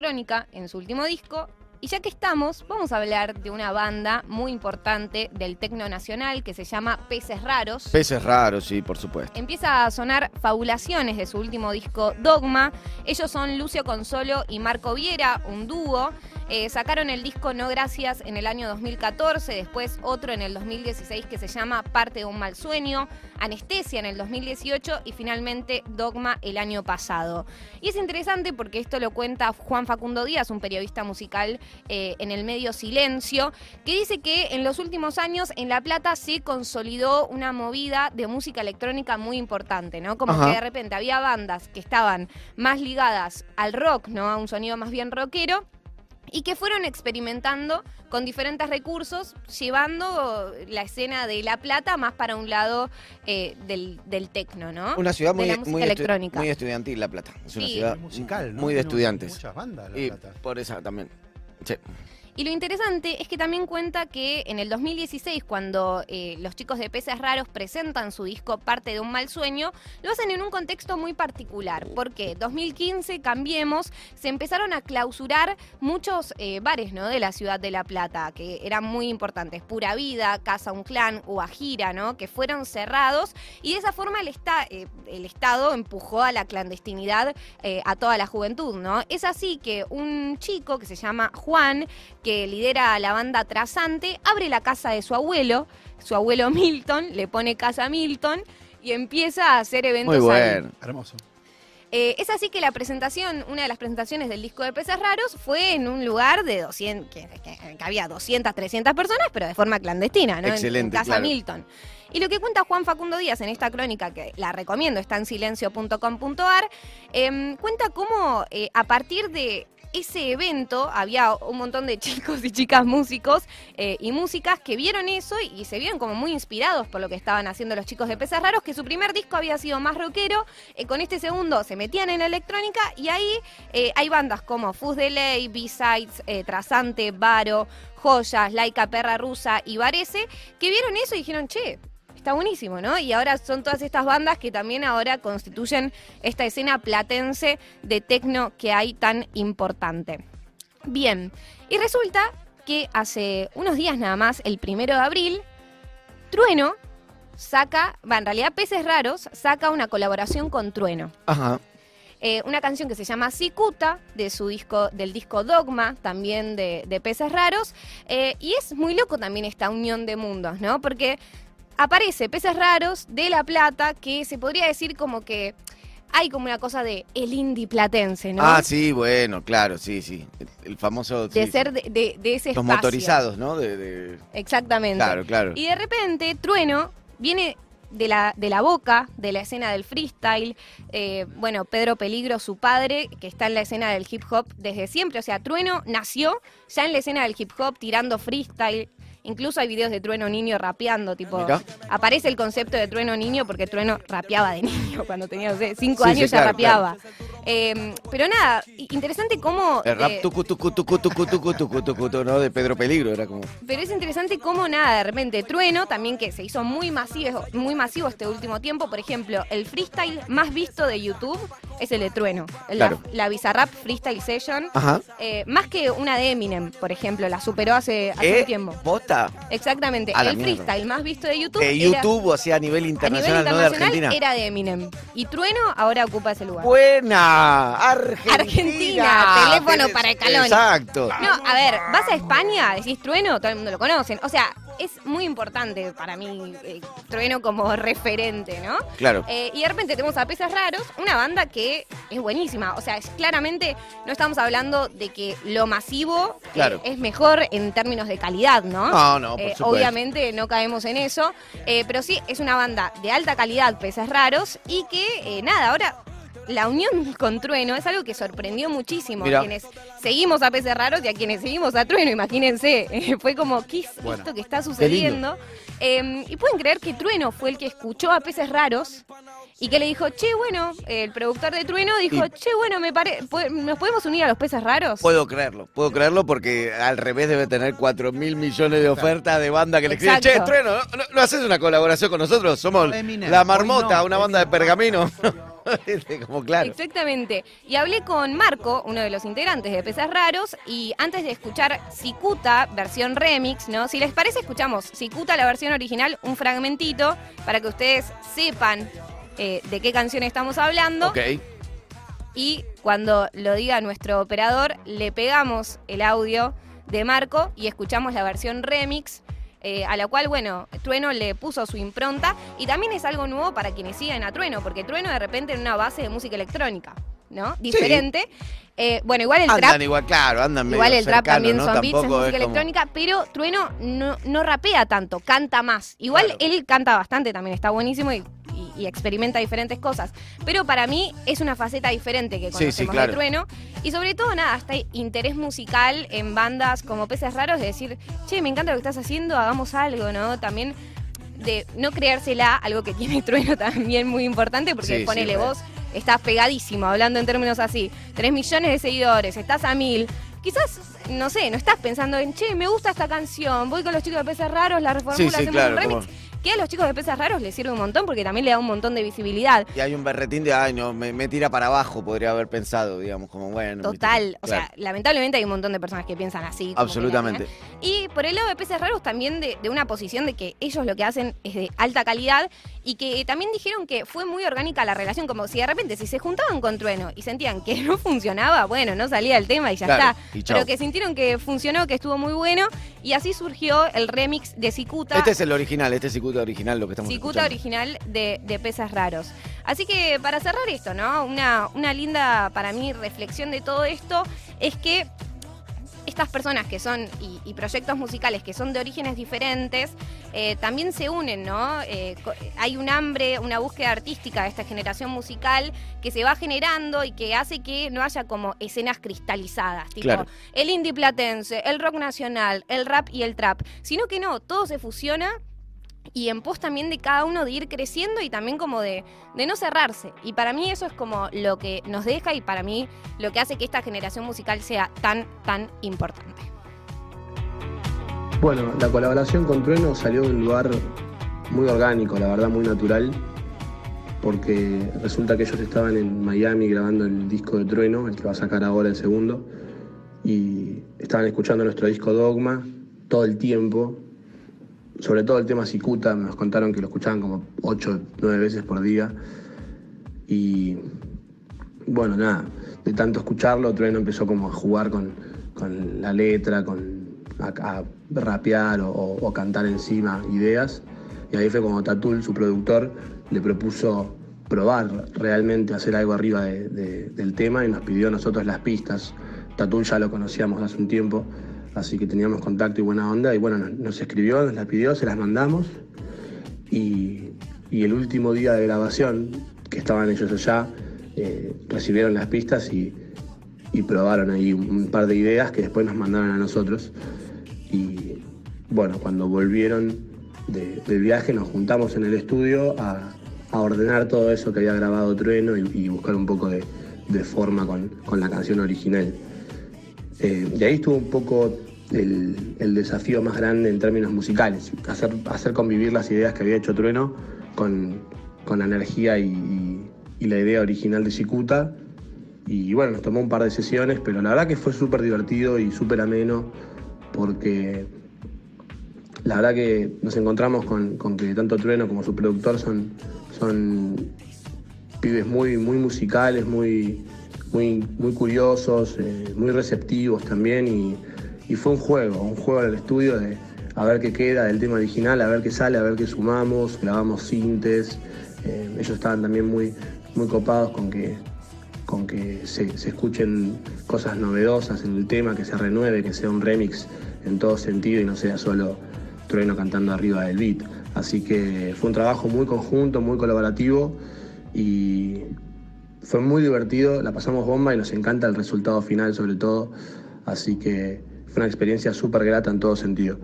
electrónica en su último disco. Y ya que estamos, vamos a hablar de una banda muy importante del tecno nacional que se llama Peces Raros. Peces raros, sí, por supuesto. Empieza a sonar Fabulaciones de su último disco Dogma. Ellos son Lucio Consolo y Marco Viera, un dúo. Eh, sacaron el disco No Gracias en el año 2014, después otro en el 2016 que se llama Parte de un mal sueño, Anestesia en el 2018 y finalmente Dogma el año pasado. Y es interesante porque esto lo cuenta Juan Facundo Díaz, un periodista musical eh, en el medio Silencio, que dice que en los últimos años en La Plata se consolidó una movida de música electrónica muy importante, ¿no? Como Ajá. que de repente había bandas que estaban más ligadas al rock, ¿no? A un sonido más bien rockero y que fueron experimentando con diferentes recursos, llevando la escena de La Plata más para un lado eh, del, del tecno, ¿no? Una ciudad De muy, la estu- electrónica. muy estudiantil, La Plata. Es una Sí. ciudad musical, ¿no? muy de estudiantes. Muchas bandas, La Y por esa también. Sí. Y lo interesante es que también cuenta que en el 2016, cuando eh, los chicos de Peces Raros presentan su disco Parte de un mal sueño, lo hacen en un contexto muy particular. Porque 2015, Cambiemos, se empezaron a clausurar muchos eh, bares ¿no? de la ciudad de La Plata, que eran muy importantes. Pura Vida, Casa Un Clan, Guajira, ¿no? que fueron cerrados. Y de esa forma el, esta- eh, el Estado empujó a la clandestinidad a toda la juventud. ¿no? Es así que un chico que se llama Juan, lidera la banda Trasante, abre la casa de su abuelo, su abuelo Milton, le pone casa Milton y empieza a hacer eventos Muy ahí. bueno. Hermoso. Eh, es así que la presentación, una de las presentaciones del disco de Peces Raros fue en un lugar de 200, que, que- que había 200, 300 personas, pero de forma clandestina, ¿no? En- En, Excelente, Casa claro. Milton. Y lo que cuenta Juan Facundo Díaz en esta crónica, que la recomiendo, está en silencio.com.ar, em, cuenta cómo eh, a partir de ese evento había un montón de chicos y chicas músicos eh, y músicas que vieron eso y, se vieron como muy inspirados por lo que estaban haciendo los chicos de Peces Raros, que su primer disco había sido más rockero, eh, con este segundo se metían en la electrónica y ahí eh, hay bandas como Fuzz Delay, B-Sides, Trasante, Varo, Joyas, Laika Perra Rusa y Varese, que vieron eso y dijeron, che, Está buenísimo, ¿no? Y ahora son todas estas bandas que también ahora constituyen esta escena platense de tecno que hay tan importante. Bien, y resulta que hace unos días nada más, el primero de abril, Trueno saca, va, en realidad Peces Raros saca una colaboración con Trueno. Ajá. Eh, una canción que se llama Cicuta, de su disco, del disco Dogma, también de, de Peces Raros. Eh, y es muy loco también esta unión de mundos, ¿no? Porque aparece Peces Raros de La Plata, que se podría decir como que hay como una cosa de el indie platense, ¿no? Ah, sí, bueno, claro, sí, sí. El, el famoso. de sí, ser de, de- de ese Los espacio. motorizados, ¿no? De, de- Exactamente. Claro, claro. Y de repente, Trueno viene de la, de la boca, de la escena del freestyle. Eh, bueno, Pedro Peligro, su padre, que está en la escena del hip hop desde siempre. O sea, Trueno nació ya en la escena del hip hop tirando freestyle. Incluso hay videos de Trueno Niño rapeando, tipo. Aparece el concepto de Trueno Niño porque Trueno rapeaba de niño cuando tenía, no sé, cinco años ya rapeaba. Em, pero nada, interesante cómo. El rap eh, ¿no? De Pedro Peligro, era como. Pero es interesante cómo nada, de repente Trueno, también que se hizo muy masivo, muy masivo este último tiempo, por ejemplo, el freestyle más visto de YouTube es el de Trueno. La, Claro. la Bizarrap Freestyle Session. Ajá. Eh, más que una de Eminem, por ejemplo, la superó hace, hace ¿Eh? un tiempo. ¿Posta? Exactamente. A El mierda. freestyle más visto de YouTube, era- YouTube, o sea, a nivel a nivel internacional, no de Argentina. era de Eminem. Y Trueno ahora ocupa ese lugar. Buena, Argentina. Argentina, teléfono para Scaloni. Exacto. No, a ver, vas a España, decís trueno, todo el mundo lo conocen. O sea, es muy importante para mí eh, trueno como referente, ¿no? Claro. Eh, y de repente tenemos a Peces Raros, una banda que es buenísima. O sea, es claramente no estamos hablando de que lo masivo eh, Claro. es mejor en términos de calidad, ¿no? No, no, por Eh, supuesto. obviamente no caemos en eso, pero sí es una banda de alta calidad, Peces Raros, y que nada, ahora la unión con Trueno es algo que sorprendió muchísimo Mirá. a quienes seguimos a Peces Raros y a quienes seguimos a Trueno, imagínense, fue como, ¿qué es Bueno. esto que está sucediendo? Eh, y pueden creer que Trueno fue el que escuchó a Peces Raros y que le dijo, che, bueno, el productor de Trueno dijo, Y- che, bueno, me pare ¿nos podemos unir a los Peces Raros? Puedo creerlo, puedo creerlo porque al revés debe tener 4 mil millones de ofertas de banda que le escriben, che. Trueno, ¿no, no haces una colaboración con nosotros? Somos La Marmota, una banda de pergamino. como claro. Exactamente. Y hablé con Marco, uno de los integrantes de Pesas Raros, y antes de escuchar Cicuta, versión remix, ¿no? Si les parece, escuchamos Cicuta, la versión original, un fragmentito, para que ustedes sepan eh, de qué canción estamos hablando. Ok. Y cuando lo diga nuestro operador, le pegamos el audio de Marco y escuchamos la versión remix. Eh, a la cual, bueno, Trueno le puso su impronta y también es algo nuevo para quienes siguen a Trueno, porque Trueno de repente en una base de música electrónica, ¿no? Diferente. Eh, bueno, igual el Andan trap igual, claro, andan Igual el trap también ¿no? son beats, es música como- electrónica, pero Trueno no, no rapea tanto, canta más. Igual Claro. él canta bastante también, está buenísimo y, y- experimenta diferentes cosas. Pero para mí es una faceta diferente que Sí, sí, conocemos claro. de Trueno. Y sobre todo, nada, este interés musical en bandas como Peces Raros de decir, che, me encanta lo que estás haciendo, hagamos algo, ¿no? También de no creérsela, algo que tiene Trueno también muy importante, porque Sí, sí, ponele vos, estás pegadísimo, hablando en términos así, tenés millones de seguidores, estás a mil. Quizás, no sé, no estás pensando en, che, me gusta esta canción, voy con los chicos de Peces Raros, la reformulo, Sí, sí, hacemos claro, un remix. como- Que a los chicos de Peces Raros les sirve un montón porque también le da un montón de visibilidad. Y hay un berretín de, ay, no, me, me tira para abajo, podría haber pensado, digamos, como bueno. Total, o Claro. sea, lamentablemente hay un montón de personas que piensan así. Absolutamente. tienen. Y por el lado de Peces Raros también de, de una posición de que ellos lo que hacen es de alta calidad y que también dijeron que fue muy orgánica la relación, como si de repente si se juntaban con Trueno y sentían que no funcionaba, bueno, no salía el tema y ya Claro, está. y. Pero que sintieron que funcionó, que estuvo muy bueno y así surgió el remix de Cicuta. Este es el original, este es Cicuta original, lo que estamos Cicuta escuchando. original de, de Pesas Raros. Así que para cerrar esto, ¿no? Una, una linda, para mí, reflexión de todo esto es que estas personas que son, y, y proyectos musicales que son de orígenes diferentes, eh, también se unen, ¿no? Eh, hay un hambre, una búsqueda artística de esta generación musical que se va generando y que hace que no haya como escenas cristalizadas, tipo Claro. el indie platense, el rock nacional, el rap y el trap, sino que no, todo se fusiona y en pos también de cada uno de ir creciendo y también como de, de no cerrarse. Y para mí eso es como lo que nos deja y para mí lo que hace que esta generación musical sea tan, tan importante. Bueno, la colaboración con Trueno salió de un lugar muy orgánico, la verdad muy natural, porque resulta que ellos estaban en Miami grabando el disco de Trueno, el que va a sacar ahora el segundo, y estaban escuchando nuestro disco Dogma todo el tiempo, sobre todo el tema Cicuta, nos contaron que lo escuchaban como 8, 9 veces por día, y bueno, nada, de tanto escucharlo, Trueno empezó como a jugar con, con la letra, con a, a rapear o, o- cantar encima ideas. Y ahí fue como Tatul, su productor, le propuso probar realmente hacer algo arriba de- de- del tema y nos pidió a nosotros las pistas. Tatul ya lo conocíamos hace un tiempo, así que teníamos contacto y buena onda. Y bueno, nos, escribió, nos las pidió, se las mandamos. Y, y el último día de grabación, que estaban ellos allá, eh, recibieron las pistas y, y probaron ahí un, par de ideas que después nos mandaron a nosotros. Y bueno, cuando volvieron de- del viaje nos juntamos en el estudio a, a ordenar todo eso que había grabado Trueno y, buscar un poco de, de forma con, con la canción original. Eh, y ahí estuvo un poco el, desafío más grande en términos musicales, hacer, hacer convivir las ideas que había hecho Trueno con, con la energía y, la idea original de Cicuta. Y bueno, nos tomó un par de sesiones, pero la verdad que fue súper divertido y súper ameno, porque la verdad que nos encontramos con, con que tanto Trueno como su productor son, son pibes muy, muy musicales, muy, muy, muy curiosos, eh, muy receptivos también. Y, y fue un juego, un juego en el estudio de a ver qué queda del tema original, a ver qué sale, a ver qué sumamos, grabamos sintes. eh, ellos estaban también muy, muy copados con que, con que se, se escuchen cosas novedosas en el tema, que se renueve, que sea un remix en todo sentido y no sea solo Trueno cantando arriba del beat. Así que fue un trabajo muy conjunto, muy colaborativo y fue muy divertido, la pasamos bomba y nos encanta el resultado final sobre todo. Así que una experiencia súper grata en todo sentido.